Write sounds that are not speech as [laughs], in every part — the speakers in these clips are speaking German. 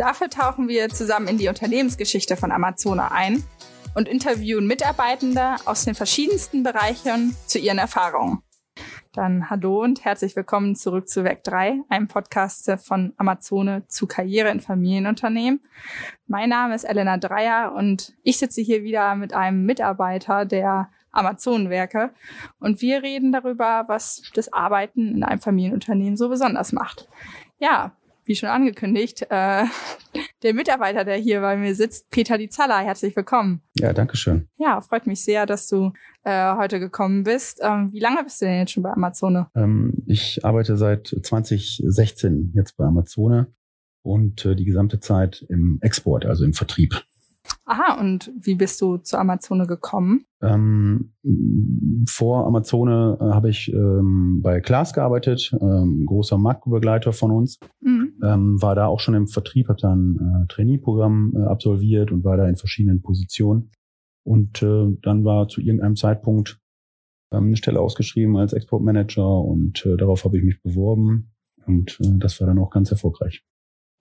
Dafür tauchen wir zusammen in die Unternehmensgeschichte von Amazona ein und interviewen Mitarbeitende aus den verschiedensten Bereichen zu ihren Erfahrungen. Dann hallo und herzlich willkommen zurück zu Werk 3, einem Podcast von Amazone zu Karriere in Familienunternehmen. Mein Name ist Elena Dreier und ich sitze hier wieder mit einem Mitarbeiter der Amazonenwerke und wir reden darüber, was das Arbeiten in einem Familienunternehmen so besonders macht. Ja, wie schon angekündigt, äh, [laughs] der Mitarbeiter, der hier bei mir sitzt, Peter Lizalla. Herzlich willkommen. Ja, danke schön. Ja, freut mich sehr, dass du äh, heute gekommen bist. Ähm, wie lange bist du denn jetzt schon bei Amazone? Ähm, ich arbeite seit 2016 jetzt bei Amazone und äh, die gesamte Zeit im Export, also im Vertrieb. Aha, und wie bist du zu Amazone gekommen? Ähm, vor Amazone äh, habe ich ähm, bei Klaas gearbeitet, ähm, großer Marktbegleiter von uns. Mhm. Ähm, war da auch schon im Vertrieb, habe da ein äh, Trainee-Programm äh, absolviert und war da in verschiedenen Positionen. Und äh, dann war zu irgendeinem Zeitpunkt ähm, eine Stelle ausgeschrieben als Exportmanager und äh, darauf habe ich mich beworben. Und äh, das war dann auch ganz erfolgreich.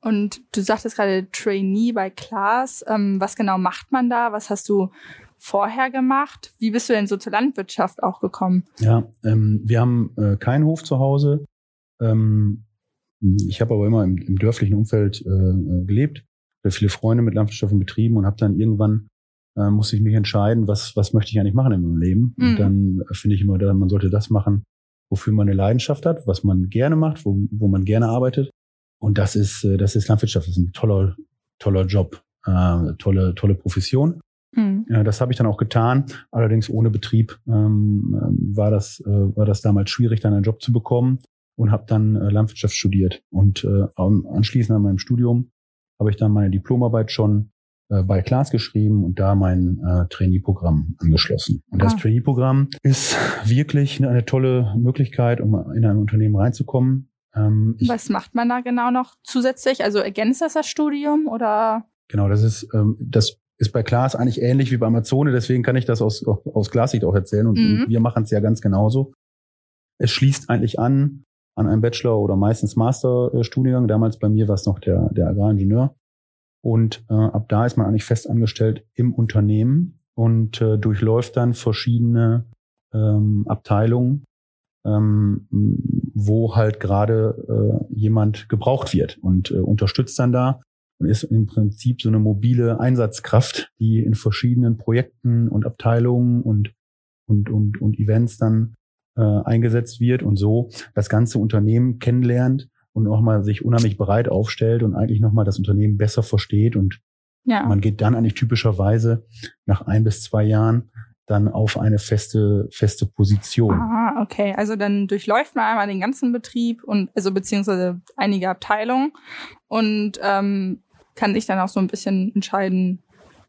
Und du sagtest gerade Trainee bei Klaas. Ähm, was genau macht man da? Was hast du vorher gemacht? Wie bist du denn so zur Landwirtschaft auch gekommen? Ja, ähm, wir haben äh, keinen Hof zu Hause. Ähm, ich habe aber immer im, im dörflichen Umfeld äh, äh gelebt, habe viele Freunde mit landwirtschaftlichen Betrieben und habe dann irgendwann äh, musste ich mich entscheiden, was was möchte ich eigentlich machen in meinem Leben. Mhm. Und dann finde ich immer, man sollte das machen, wofür man eine Leidenschaft hat, was man gerne macht, wo, wo man gerne arbeitet. Und das ist, äh, das ist Landwirtschaft, das ist ein toller, toller Job, äh, tolle, tolle Profession. Mhm. Ja, das habe ich dann auch getan. Allerdings ohne Betrieb ähm, ähm, war das äh, war das damals schwierig, dann einen Job zu bekommen und habe dann äh, Landwirtschaft studiert. Und äh, anschließend an meinem Studium habe ich dann meine Diplomarbeit schon äh, bei Klaas geschrieben und da mein äh, Trainee-Programm angeschlossen. Und ah. das Trainee-Programm ist wirklich eine, eine tolle Möglichkeit, um in ein Unternehmen reinzukommen. Ähm, Was macht man da genau noch zusätzlich? Also ergänzt das das Studium oder? Genau, das ist ähm, das ist bei Klaas eigentlich ähnlich wie bei Amazone, deswegen kann ich das aus, aus Klassicht auch erzählen und mhm. wir machen es ja ganz genauso. Es schließt eigentlich an an einem Bachelor- oder meistens Masterstudiengang. Damals bei mir war es noch der, der Agraringenieur. Und äh, ab da ist man eigentlich fest angestellt im Unternehmen und äh, durchläuft dann verschiedene ähm, Abteilungen ähm, wo halt gerade äh, jemand gebraucht wird und äh, unterstützt dann da und ist im Prinzip so eine mobile Einsatzkraft, die in verschiedenen Projekten und Abteilungen und und und, und Events dann äh, eingesetzt wird und so das ganze Unternehmen kennenlernt und nochmal sich unheimlich bereit aufstellt und eigentlich nochmal das Unternehmen besser versteht und ja. man geht dann eigentlich typischerweise nach ein bis zwei Jahren dann auf eine feste, feste Position. Ah, okay. Also dann durchläuft man einmal den ganzen Betrieb und also beziehungsweise einige Abteilungen und ähm, kann sich dann auch so ein bisschen entscheiden,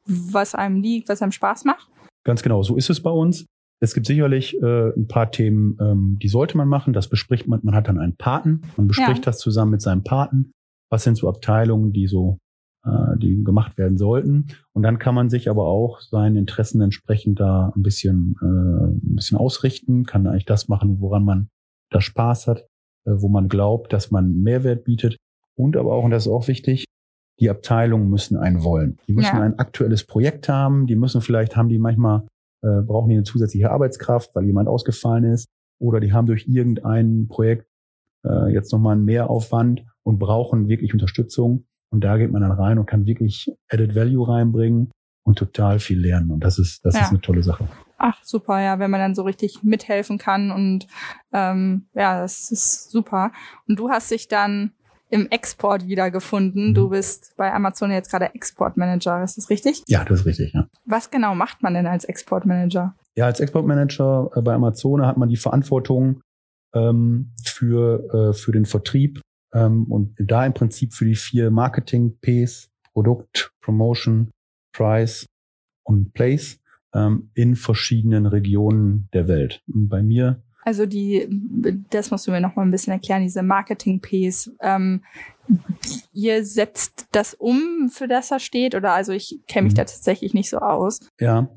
was einem liegt, was einem Spaß macht. Ganz genau, so ist es bei uns. Es gibt sicherlich äh, ein paar Themen, ähm, die sollte man machen. Das bespricht man. Man hat dann einen Paten. Man bespricht ja. das zusammen mit seinem Paten. Was sind so Abteilungen, die so äh, die gemacht werden sollten. Und dann kann man sich aber auch seinen Interessen entsprechend da ein bisschen, äh, ein bisschen ausrichten, kann eigentlich das machen, woran man da Spaß hat, äh, wo man glaubt, dass man Mehrwert bietet. Und aber auch, und das ist auch wichtig, die Abteilungen müssen einen wollen. Die müssen ja. ein aktuelles Projekt haben, die müssen vielleicht, haben die manchmal, äh, brauchen die eine zusätzliche Arbeitskraft, weil jemand ausgefallen ist, oder die haben durch irgendein Projekt äh, jetzt nochmal einen Mehraufwand und brauchen wirklich Unterstützung. Und da geht man dann rein und kann wirklich Added Value reinbringen und total viel lernen. Und das ist, das ja. ist eine tolle Sache. Ach, super, ja, wenn man dann so richtig mithelfen kann und ähm, ja, das ist super. Und du hast dich dann im Export wiedergefunden. Mhm. Du bist bei Amazon jetzt gerade Exportmanager, ist das richtig? Ja, das ist richtig, ja. Was genau macht man denn als Exportmanager? Ja, als Exportmanager äh, bei Amazon hat man die Verantwortung ähm, für, äh, für den Vertrieb ähm, und da im Prinzip für die vier Marketing-Ps, Produkt, Promotion, Price und Place ähm, in verschiedenen Regionen der Welt. Und bei mir also die, das musst du mir noch mal ein bisschen erklären, diese Marketing-Ps. Ähm, ihr setzt das um, für das er steht, oder also ich kenne mich mhm. da tatsächlich nicht so aus. Ja,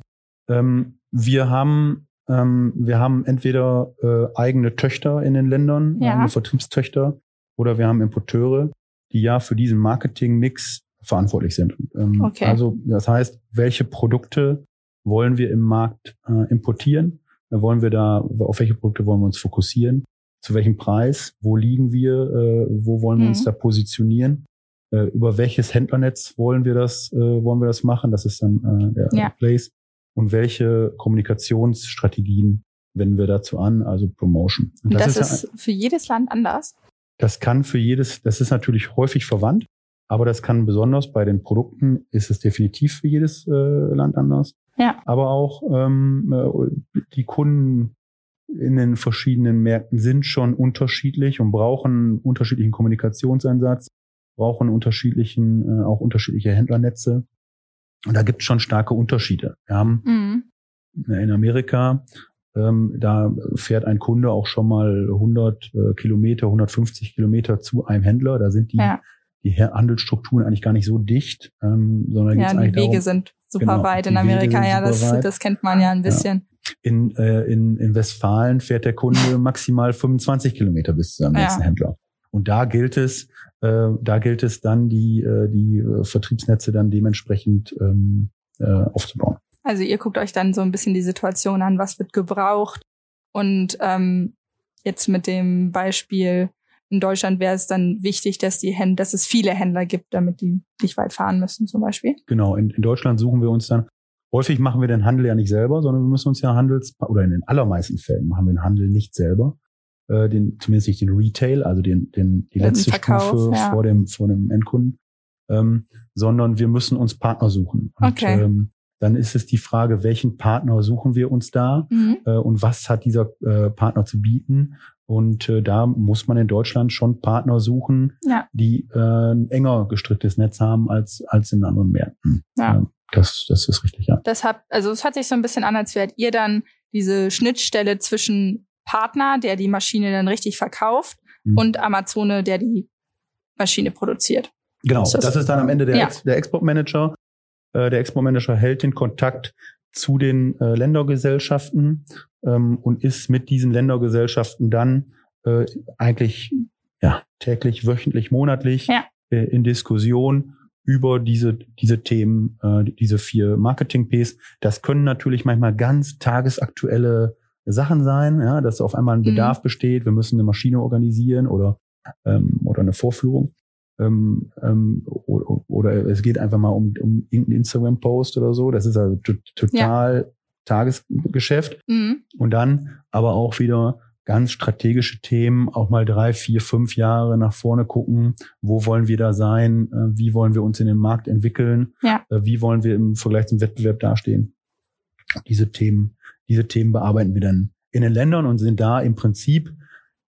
ähm, wir haben ähm, wir haben entweder äh, eigene Töchter in den Ländern, ja. eigene Vertriebstöchter, oder wir haben Importeure, die ja für diesen Marketing-Mix verantwortlich sind. Ähm, okay. Also das heißt, welche Produkte wollen wir im Markt äh, importieren? wollen wir da, auf welche Produkte wollen wir uns fokussieren? Zu welchem Preis? Wo liegen wir? Äh, wo wollen wir mhm. uns da positionieren? Äh, über welches Händlernetz wollen wir das, äh, wollen wir das machen? Das ist dann äh, der ja. Place. Und welche Kommunikationsstrategien wenden wir dazu an? Also Promotion. Und das, das ist, ist für jedes Land anders? Das kann für jedes, das ist natürlich häufig verwandt, aber das kann besonders bei den Produkten ist es definitiv für jedes äh, Land anders. Ja. Aber auch ähm, äh, die Kunden in den verschiedenen Märkten sind schon unterschiedlich und brauchen unterschiedlichen Kommunikationseinsatz, brauchen unterschiedlichen, äh, auch unterschiedliche Händlernetze. Und da gibt es schon starke Unterschiede. Wir haben mhm. in Amerika, ähm, da fährt ein Kunde auch schon mal 100 äh, Kilometer, 150 Kilometer zu einem Händler. Da sind die, ja. die Handelsstrukturen eigentlich gar nicht so dicht, ähm, sondern ja, die Wege darum, sind super genau, weit in Amerika. Ja, das, das kennt man ja ein bisschen. Ja. In, äh, in, in Westfalen fährt der Kunde [laughs] maximal 25 Kilometer bis zu seinem nächsten. Händler. Und da gilt es, äh, da gilt es dann, die, äh, die äh, Vertriebsnetze dann dementsprechend ähm, äh, aufzubauen. Also ihr guckt euch dann so ein bisschen die Situation an, was wird gebraucht. Und ähm, jetzt mit dem Beispiel in Deutschland wäre es dann wichtig, dass die Händler, dass es viele Händler gibt, damit die nicht weit fahren müssen, zum Beispiel. Genau, in, in Deutschland suchen wir uns dann, häufig machen wir den Handel ja nicht selber, sondern wir müssen uns ja Handels, oder in den allermeisten Fällen machen wir den Handel nicht selber. Äh, den, zumindest nicht den Retail, also den, den, die letzte Verkauf, Stufe ja. vor dem, vor dem Endkunden. Ähm, sondern wir müssen uns Partner suchen. Und, okay. Ähm, dann ist es die Frage, welchen Partner suchen wir uns da mhm. äh, und was hat dieser äh, Partner zu bieten und äh, da muss man in Deutschland schon Partner suchen, ja. die äh, ein enger gestricktes Netz haben als, als in anderen Märkten. Ja. Das, das ist richtig, ja. Das hat, also es hört sich so ein bisschen an, als wärt ihr dann diese Schnittstelle zwischen Partner, der die Maschine dann richtig verkauft, mhm. und Amazone, der die Maschine produziert. Genau, das, ist dann am Ende der, ja. Ex der Exportmanager. Äh, der Exportmanager hält den Kontakt zu den äh, Ländergesellschaften ähm, und ist mit diesen Ländergesellschaften dann äh, eigentlich ja, täglich, wöchentlich, monatlich ja. äh, in Diskussion über diese, diese Themen, äh, diese vier Marketing-Ps. Das können natürlich manchmal ganz tagesaktuelle Sachen sein, ja, dass auf einmal ein mhm. Bedarf mhm. besteht, wir müssen eine Maschine organisieren oder, ähm, oder eine Vorführung. Ähm, ähm, oder, oder es geht einfach mal um, um irgendeinen Instagram-Post oder so. Das ist also total ja. Tagesgeschäft. Mhm. Und dann aber auch wieder ganz strategische Themen, auch mal drei, vier, fünf Jahre nach vorne gucken. Wo wollen wir da sein? Äh, wie wollen wir uns in den Markt entwickeln? Ja. Äh, wie wollen wir im Vergleich zum Wettbewerb dastehen? Diese Themen, diese Themen bearbeiten wir dann in den Ländern und sind da im Prinzip,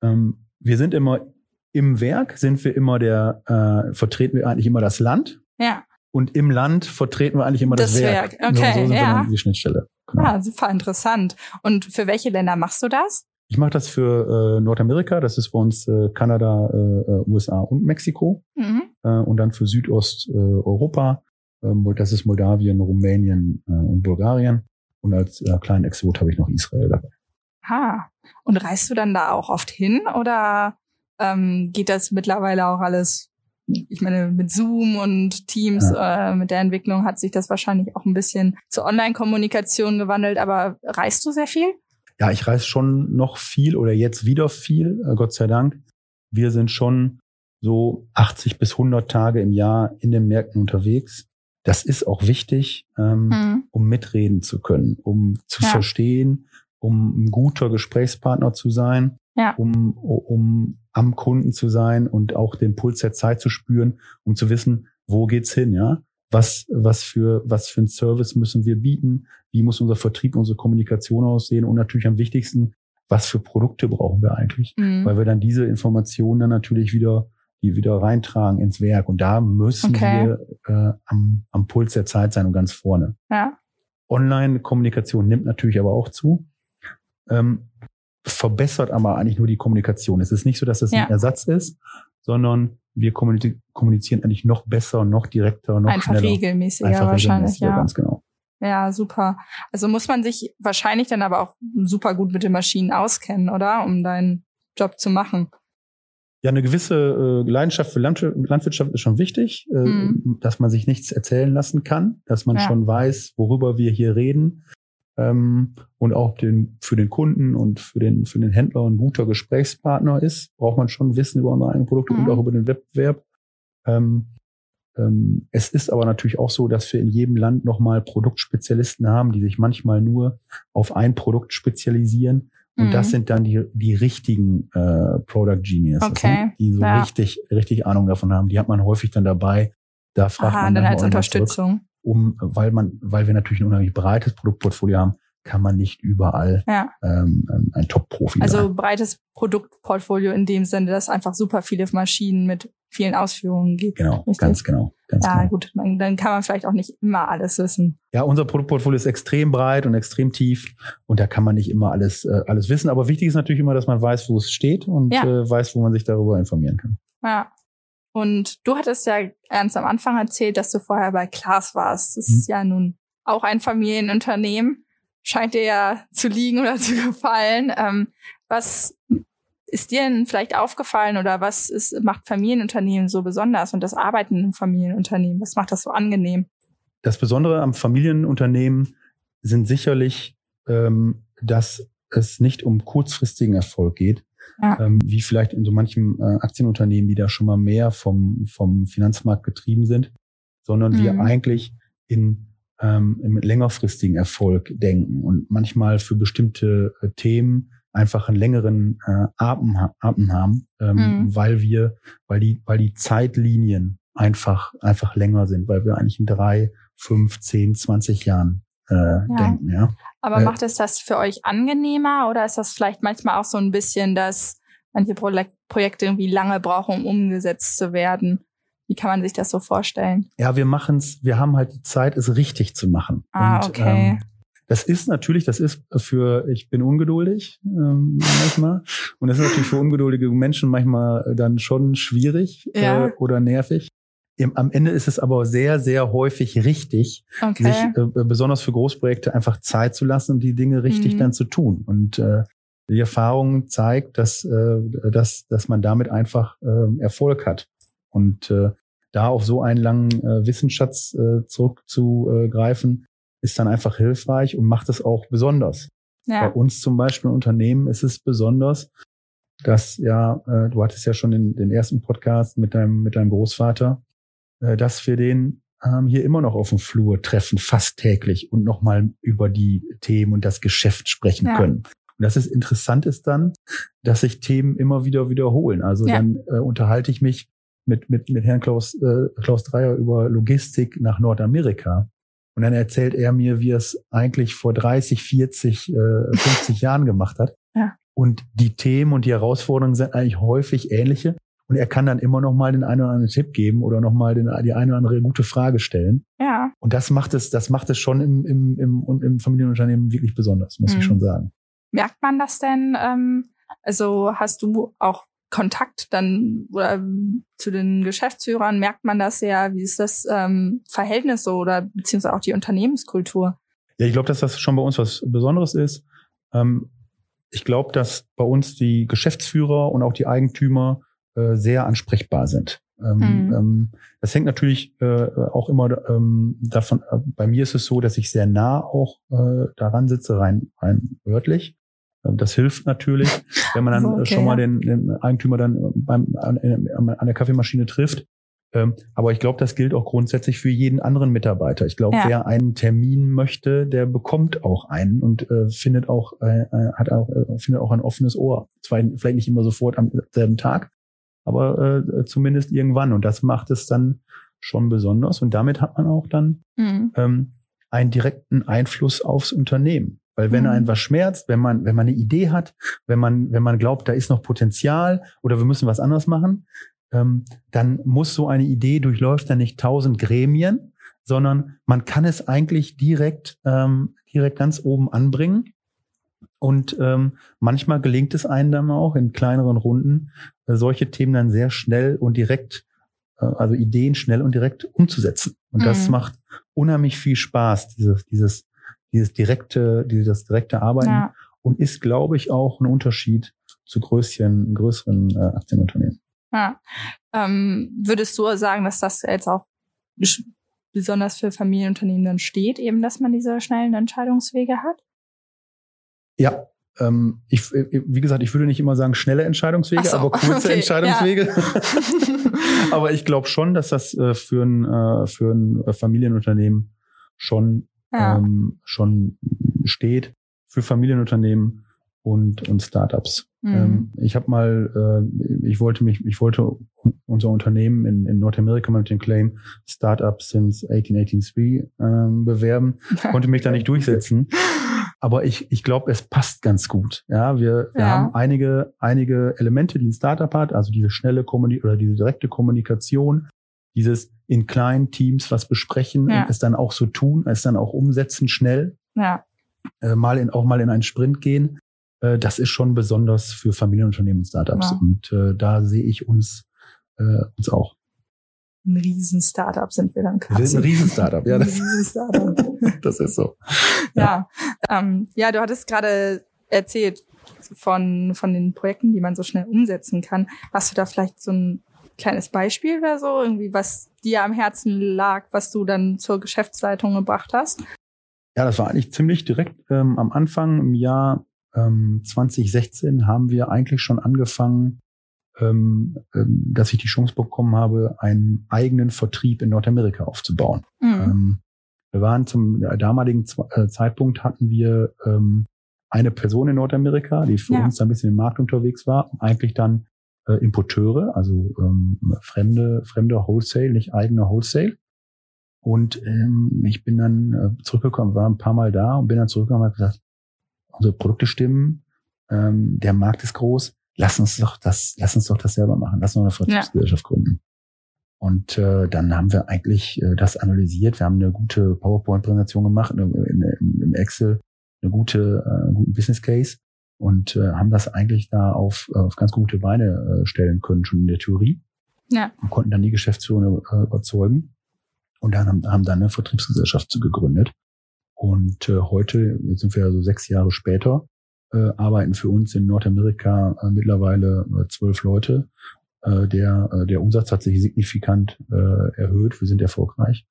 ähm, wir sind immer im Werk, sind wir immer der, äh, vertreten wir eigentlich immer das Land. Ja. Und im Land vertreten wir eigentlich immer das, das Werk. Werk. Okay, so, so sind ja. wir dann die Schnittstelle. Genau. Ja, super interessant. Und für welche Länder machst du das? Ich mache das für äh, Nordamerika, das ist bei uns äh, Kanada, äh, äh USA und Mexiko. Mhm. Äh, und dann für Südosteuropa, äh, äh, das ist Moldawien, Rumänien äh, und Bulgarien. Und als äh, kleinen Exot habe ich noch Israel dabei. Ah, und reist du dann da auch oft hin oder ähm, geht das mittlerweile auch alles ich meine, mit Zoom und Teams, ja. äh, mit der Entwicklung hat sich das wahrscheinlich auch ein bisschen zur Online-Kommunikation gewandelt, aber reist du sehr viel? Ja, ich reise schon noch viel oder jetzt wieder viel, äh, Gott sei Dank. Wir sind schon so 80 bis 100 Tage im Jahr in den Märkten unterwegs. Das ist auch wichtig, ähm, mhm. um mitreden zu können, um zu ja. verstehen, um ein guter Gesprächspartner zu sein, ja. um, um am Kunden zu sein und auch den Puls der Zeit zu spüren, um zu wissen, wo geht's hin, ja? Was, was für, was für ein Service müssen wir bieten? Wie muss unser Vertrieb, unsere Kommunikation aussehen? Und natürlich am wichtigsten, was für Produkte brauchen wir eigentlich? Mhm. Weil wir dann diese Informationen dann natürlich wieder, die wieder reintragen ins Werk. Und da müssen okay. wir äh, am, am Puls der Zeit sein und ganz vorne. Ja. Online-Kommunikation nimmt natürlich aber auch zu. Ähm, verbessert aber eigentlich nur die Kommunikation. Es ist nicht so, dass es ja. ein Ersatz ist, sondern wir kommunizieren eigentlich noch besser, noch direkter, noch Einfach schneller. regelmäßiger Einfach wahrscheinlich, regelmäßiger, ja. Ganz genau. Ja, super. Also muss man sich wahrscheinlich dann aber auch super gut mit den Maschinen auskennen, oder? Um deinen Job zu machen. Ja, eine gewisse äh, Leidenschaft für Landwirtschaft ist schon wichtig, äh, mhm. dass man sich nichts erzählen lassen kann, dass man ja. schon weiß, worüber wir hier reden ähm, und auch den, für den Kunden und für den, für den Händler ein guter Gesprächspartner ist, braucht man schon Wissen über unsere eigenen Produkte mhm. und auch über den Wettbewerb. Ähm, ähm, es ist aber natürlich auch so, dass wir in jedem Land nochmal Produktspezialisten haben, die sich manchmal nur auf ein Produkt spezialisieren. Und mhm. das sind dann die, die richtigen äh, Product Geniuses, okay. ne? die so ja. richtig, richtig Ahnung davon haben. Die hat man häufig dann dabei. Da fragt Aha, man dann als Unterstützung. Um, weil man, weil wir natürlich ein unheimlich breites Produktportfolio haben, kann man nicht überall ja. ähm, ein Top-Profi Also sein. breites Produktportfolio in dem Sinne, dass einfach super viele Maschinen mit vielen Ausführungen gibt. Genau, richtig? ganz genau. Ganz ja, genau. gut, dann kann man vielleicht auch nicht immer alles wissen. Ja, unser Produktportfolio ist extrem breit und extrem tief und da kann man nicht immer alles, äh, alles wissen. Aber wichtig ist natürlich immer, dass man weiß, wo es steht und ja. äh, weiß, wo man sich darüber informieren kann. Ja, und du hattest ja ganz am Anfang erzählt, dass du vorher bei Klaas warst. Das mhm. ist ja nun auch ein Familienunternehmen. Scheint dir ja zu liegen oder [laughs] zu gefallen. Ähm, was ist dir denn vielleicht aufgefallen oder was ist, macht Familienunternehmen so besonders und das Arbeiten im Familienunternehmen? Was macht das so angenehm? Das Besondere am Familienunternehmen sind sicherlich, ähm, dass es nicht um kurzfristigen Erfolg geht, ja. ähm, wie vielleicht in so manchem äh, Aktienunternehmen, die da schon mal mehr vom, vom Finanzmarkt getrieben sind, sondern mhm. wir eigentlich in ähm, im längerfristigen Erfolg denken und manchmal für bestimmte äh, Themen einfach einen längeren äh, Atem, Atem haben, ähm, mhm. weil wir, weil die, weil die Zeitlinien einfach, einfach länger sind, weil wir eigentlich in drei, fünf, zehn, zwanzig Jahren äh, ja. denken. Ja. Aber äh, macht es das für euch angenehmer oder ist das vielleicht manchmal auch so ein bisschen, dass manche Pro Projekte irgendwie lange brauchen, um umgesetzt zu werden? Wie kann man sich das so vorstellen? Ja, wir machen es, wir haben halt die Zeit, es richtig zu machen. Ah, Und, okay. Ähm, das ist natürlich, das ist für, ich bin ungeduldig ähm, manchmal. Und das ist natürlich für ungeduldige Menschen manchmal dann schon schwierig ja. äh, oder nervig am Ende ist es aber sehr, sehr häufig richtig, okay. sich äh, besonders für Großprojekte einfach Zeit zu lassen und die Dinge richtig mhm. dann zu tun. Und äh, die Erfahrung zeigt, dass, äh, dass, dass man damit einfach äh, Erfolg hat. Und äh, da auf so einen langen äh, Wissensschatz äh, zurückzugreifen, ist dann einfach hilfreich und macht es auch besonders. Ja. Bei uns zum Beispiel Unternehmen ist es besonders, dass ja, äh, du hattest ja schon den, den ersten Podcast mit deinem, mit deinem Großvater, äh, dass wir den ähm, hier immer noch auf dem Flur treffen, fast täglich und nochmal über die Themen und das Geschäft sprechen ja. können. Und das ist interessant ist dann, dass sich Themen immer wieder wiederholen. Also ja. dann äh, unterhalte ich mich mit, mit, mit Herrn Klaus, äh, Klaus Dreier über Logistik nach Nordamerika. Und dann erzählt er mir, wie er es eigentlich vor 30, 40, äh, 50 Jahren gemacht hat. Ja. Und die Themen und die Herausforderungen sind eigentlich häufig ähnliche. Und er kann dann immer noch mal den einen oder anderen Tipp geben oder noch mal den, die eine oder andere gute Frage stellen. Ja. Und das macht es, das macht es schon im, im, im, im Familienunternehmen wirklich besonders, muss mhm. ich schon sagen. Merkt man das denn? Ähm, also hast du auch Kontakt dann oder zu den Geschäftsführern? Merkt man das ja? Wie ist das ähm, Verhältnis so oder beziehungsweise auch die Unternehmenskultur? Ja, ich glaube, dass das schon bei uns was Besonderes ist. Ähm, ich glaube, dass bei uns die Geschäftsführer und auch die Eigentümer äh, sehr ansprechbar sind. Ähm, mhm. ähm, das hängt natürlich äh, auch immer ähm, davon, äh, bei mir ist es so, dass ich sehr nah auch äh, daran sitze, rein, rein örtlich. Ähm, das hilft natürlich, [laughs] wenn man dann so, okay, schon mal den, den Eigentümer dann beim, an, an der Kaffeemaschine trifft. Ähm, aber ich glaube, das gilt auch grundsätzlich für jeden anderen Mitarbeiter. Ich glaube, ja. wer einen Termin möchte, der bekommt auch einen und äh, findet auch äh, äh hat auch äh, findet auch ein offenes Ohr. Zwar vielleicht nicht immer sofort am selben Tag, aber äh, zumindest irgendwann. Und das macht es dann schon besonders. Und damit hat man auch dann mhm. ähm, einen direkten Einfluss aufs Unternehmen. Weil wenn mhm. einen was schmerzt, wenn man, wenn man eine Idee hat, wenn man, wenn man glaubt, da ist noch Potenzial oder wir müssen was anderes machen, ähm, dann muss so eine Idee durchläuft dann nicht tausend Gremien, sondern man kann es eigentlich direkt, ähm, direkt ganz oben anbringen. Und ähm, manchmal gelingt es einem dann auch in kleineren Runden, solche Themen dann sehr schnell und direkt, äh, also Ideen schnell und direkt umzusetzen. Und mhm. das macht unheimlich viel Spaß, dieses, dieses, dieses direkte, dieses direkte Arbeiten ja. und ist, glaube ich, auch ein Unterschied zu größeren, größeren äh, Aktienunternehmen. Ja. Ähm, würdest du sagen, dass das jetzt auch besonders für Familienunternehmen dann steht, eben, dass man diese schnellen Entscheidungswege hat? Ja, ähm, ich, wie gesagt, ich würde nicht immer sagen schnelle Entscheidungswege, so, aber kurze okay, Entscheidungswege. Ja. [laughs] aber ich glaube schon, dass das äh, für ein, äh, für ein Familienunternehmen schon, ja. ähm, schon steht. Für Familienunternehmen und, und Startups. Mhm. Ähm, ich habe mal, äh, ich wollte mich, ich wollte unser Unternehmen in, in Nordamerika mit dem Claim Startup since 1883 ähm, bewerben, konnte mich da nicht durchsetzen. [laughs] Aber ich, ich glaube, es passt ganz gut. Ja, wir, wir ja. haben einige, einige Elemente, die ein Startup hat, also diese schnelle Kommunikation oder diese direkte Kommunikation, dieses in kleinen Teams was besprechen ja. und es dann auch so tun, es dann auch umsetzen schnell. Ja. Äh, mal in, auch mal in einen Sprint gehen. Äh, das ist schon besonders für Familienunternehmen und Startups. Ja. Und äh, da sehe ich uns, äh, uns auch. Ein Riesen-Startup sind wir dann quasi. Wir sind ein Riesen-Startup, ja. Das, Riesen [laughs] das ist so. Ja, ja, ähm, ja du hattest gerade erzählt von, von den Projekten, die man so schnell umsetzen kann. Hast du da vielleicht so ein kleines Beispiel oder so, irgendwie was dir am Herzen lag, was du dann zur Geschäftsleitung gebracht hast? Ja, das war eigentlich ziemlich direkt ähm, am Anfang im Jahr ähm, 2016 haben wir eigentlich schon angefangen, ähm, ähm, dass ich die Chance bekommen habe, einen eigenen Vertrieb in Nordamerika aufzubauen. Mhm. Ähm, wir waren zum damaligen äh, Zeitpunkt hatten wir ähm, eine Person in Nordamerika, die für ja. uns ein bisschen im Markt unterwegs war, eigentlich dann äh, Importeure, also ähm, fremde, fremde Wholesale, nicht eigene Wholesale. Und ähm, ich bin dann äh, zurückgekommen, war ein paar Mal da und bin dann zurückgekommen und habe gesagt, unsere Produkte stimmen, ähm, der Markt ist groß, lass uns doch das, lass uns doch das selber machen, lass uns eine Vertriebsgesellschaft ja. gründen. Und äh, dann haben wir eigentlich äh, das analysiert. Wir haben eine gute PowerPoint-Präsentation gemacht, in, in, im Excel eine gute, äh, einen guten Business Case und äh, haben das eigentlich da auf, auf ganz gute Beine äh, stellen können, schon in der Theorie. Ja. Und konnten dann die Geschäftsführer äh, überzeugen und dann haben, haben dann eine Vertriebsgesellschaft gegründet. Und äh, heute, jetzt sind wir ja so sechs Jahre später, äh, arbeiten für uns in Nordamerika äh, mittlerweile äh, zwölf Leute. Äh, der, äh, der Umsatz hat sich signifikant erhöht. Wir sind erfolgreich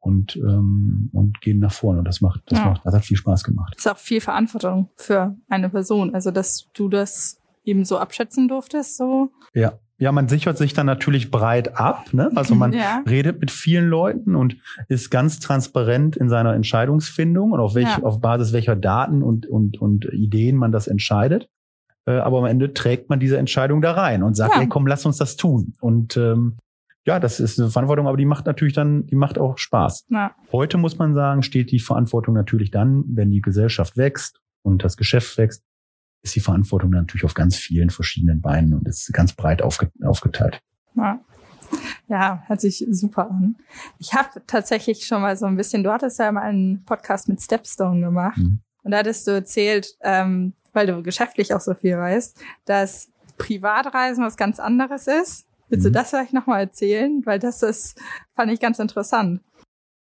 und, ähm, und gehen nach vorne. Und das macht, das ja. macht, das hat viel Spaß gemacht. Das ist auch viel Verantwortung für eine Person. Also, dass du das eben so abschätzen durftest, so. Ja, ja, man sichert sich dann natürlich breit ab. Ne? Also man [laughs] ja. redet mit vielen Leuten und ist ganz transparent in seiner Entscheidungsfindung und auf, welch, ja. auf Basis welcher Daten und, und, und Ideen man das entscheidet. Äh, aber am Ende trägt man diese Entscheidung da rein und sagt, ja. ey, komm, lass uns das tun. Und ähm, ja, das ist eine Verantwortung, aber die macht natürlich dann, die macht auch Spaß. Ja. Heute muss man sagen, steht die Verantwortung natürlich dann, wenn die Gesellschaft wächst und das Geschäft wächst, ist die Verantwortung natürlich auf ganz vielen verschiedenen Beinen und ist ganz breit aufge aufgeteilt. Ja. Ja, hört sich super an. Ich habe tatsächlich schon mal so ein bisschen, du hattest ja mal einen Podcast mit Stepstone gemacht mhm. und da hattest du erzählt, ähm, weil du geschäftlich auch so viel weißt, dass Privatreisen was ganz anderes ist. Willst mhm. du das vielleicht nochmal erzählen? Weil das ist, fand ich ganz interessant.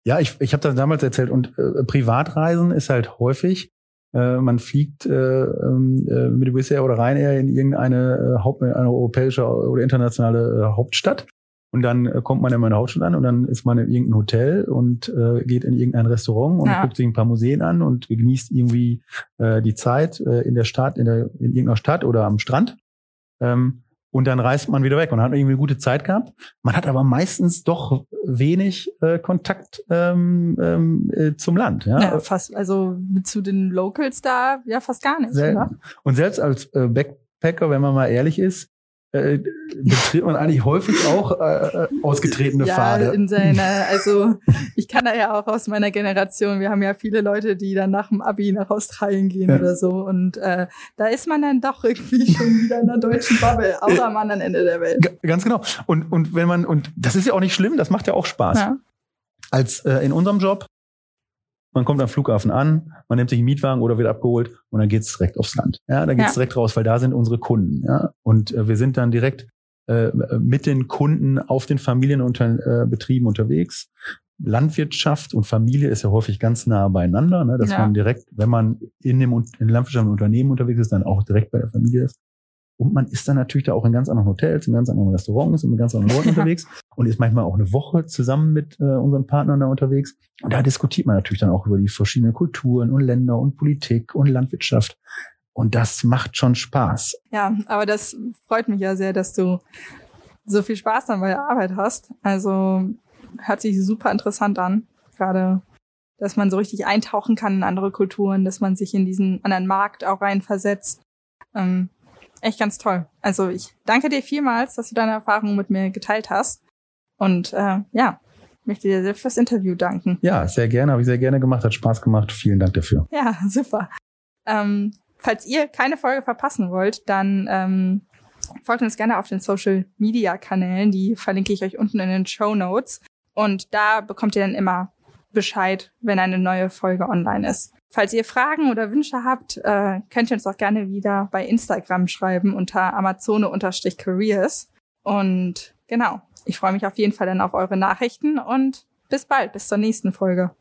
Ja, ich, ich habe das damals erzählt und äh, Privatreisen ist halt häufig äh, man fliegt äh, ähm, äh, mit Wizz Air oder Ryanair in irgendeine äh, Haupt, eine europäische oder internationale Hauptstadt. Und dann kommt man in meine Hauptstadt an und dann ist man in irgendein Hotel und äh, geht in irgendein Restaurant und ja. guckt sich ein paar Museen an und genießt irgendwie äh, die Zeit äh, in der Stadt, in, der, in irgendeiner Stadt oder am Strand. Ähm, und dann reist man wieder weg und hat irgendwie eine gute Zeit gehabt. Man hat aber meistens doch wenig äh, Kontakt ähm, ähm, äh, zum Land. Ja? ja, fast, also zu den Locals da ja fast gar nicht. Oder? Und selbst als äh, Backpacker, wenn man mal ehrlich ist, äh, betritt man eigentlich häufig auch äh, äh, ausgetretene ja, Pfade. In seiner, also ich kann da ja auch aus meiner Generation, wir haben ja viele Leute, die dann nach dem Abi nach Australien gehen ja. oder so. Und äh, da ist man dann doch irgendwie schon wieder in der deutschen Bubble, außer am anderen Ende der Welt. G ganz genau. Und, und wenn man, und das ist ja auch nicht schlimm, das macht ja auch Spaß. Ja. als äh, in unserem Job. Man kommt am Flughafen an, man nimmt sich einen Mietwagen oder wird abgeholt und dann geht's direkt aufs Land. Ja, da geht's ja. direkt raus, weil da sind unsere Kunden. Ja, und äh, wir sind dann direkt äh, mit den Kunden auf den Familienbetrieben äh, unterwegs. Landwirtschaft und Familie ist ja häufig ganz nah beieinander, ne, dass ja. man direkt, wenn man in dem in landwirtschaftlichen Unternehmen unterwegs ist, dann auch direkt bei der Familie ist. Und man ist dann natürlich da auch in ganz anderen Hotels, in ganz anderen Restaurants und mit ganz anderen Leuten [laughs] unterwegs und ist manchmal auch eine Woche zusammen mit äh, unseren Partnern da unterwegs. Und da diskutiert man natürlich dann auch über die verschiedenen Kulturen und Länder und Politik und Landwirtschaft. Und das macht schon Spaß. Ja, aber das freut mich ja sehr, dass du so viel Spaß dann bei der Arbeit hast. Also hört sich super interessant an. Gerade, dass man so richtig eintauchen kann in andere Kulturen, dass man sich in diesen anderen Markt auch reinversetzt. Ähm, echt ganz toll. Also ich danke dir vielmals, dass du deine Erfahrungen mit mir geteilt hast. Und äh, ja, möchte dir sehr fürs Interview danken. Ja, sehr gerne, habe ich sehr gerne gemacht, hat Spaß gemacht. Vielen Dank dafür. Ja, [laughs] super. Ähm, falls ihr keine Folge verpassen wollt, dann ähm, folgt uns gerne auf den Social Media Kanälen. Die verlinke ich euch unten in den Show Notes. Und da bekommt ihr dann immer Bescheid, wenn eine neue Folge online ist. Falls ihr Fragen oder Wünsche habt, äh, könnt ihr uns auch gerne wieder bei Instagram schreiben unter Amazone-Careers. Und genau, ich freue mich auf jeden Fall dann auf eure Nachrichten und bis bald, bis zur nächsten Folge.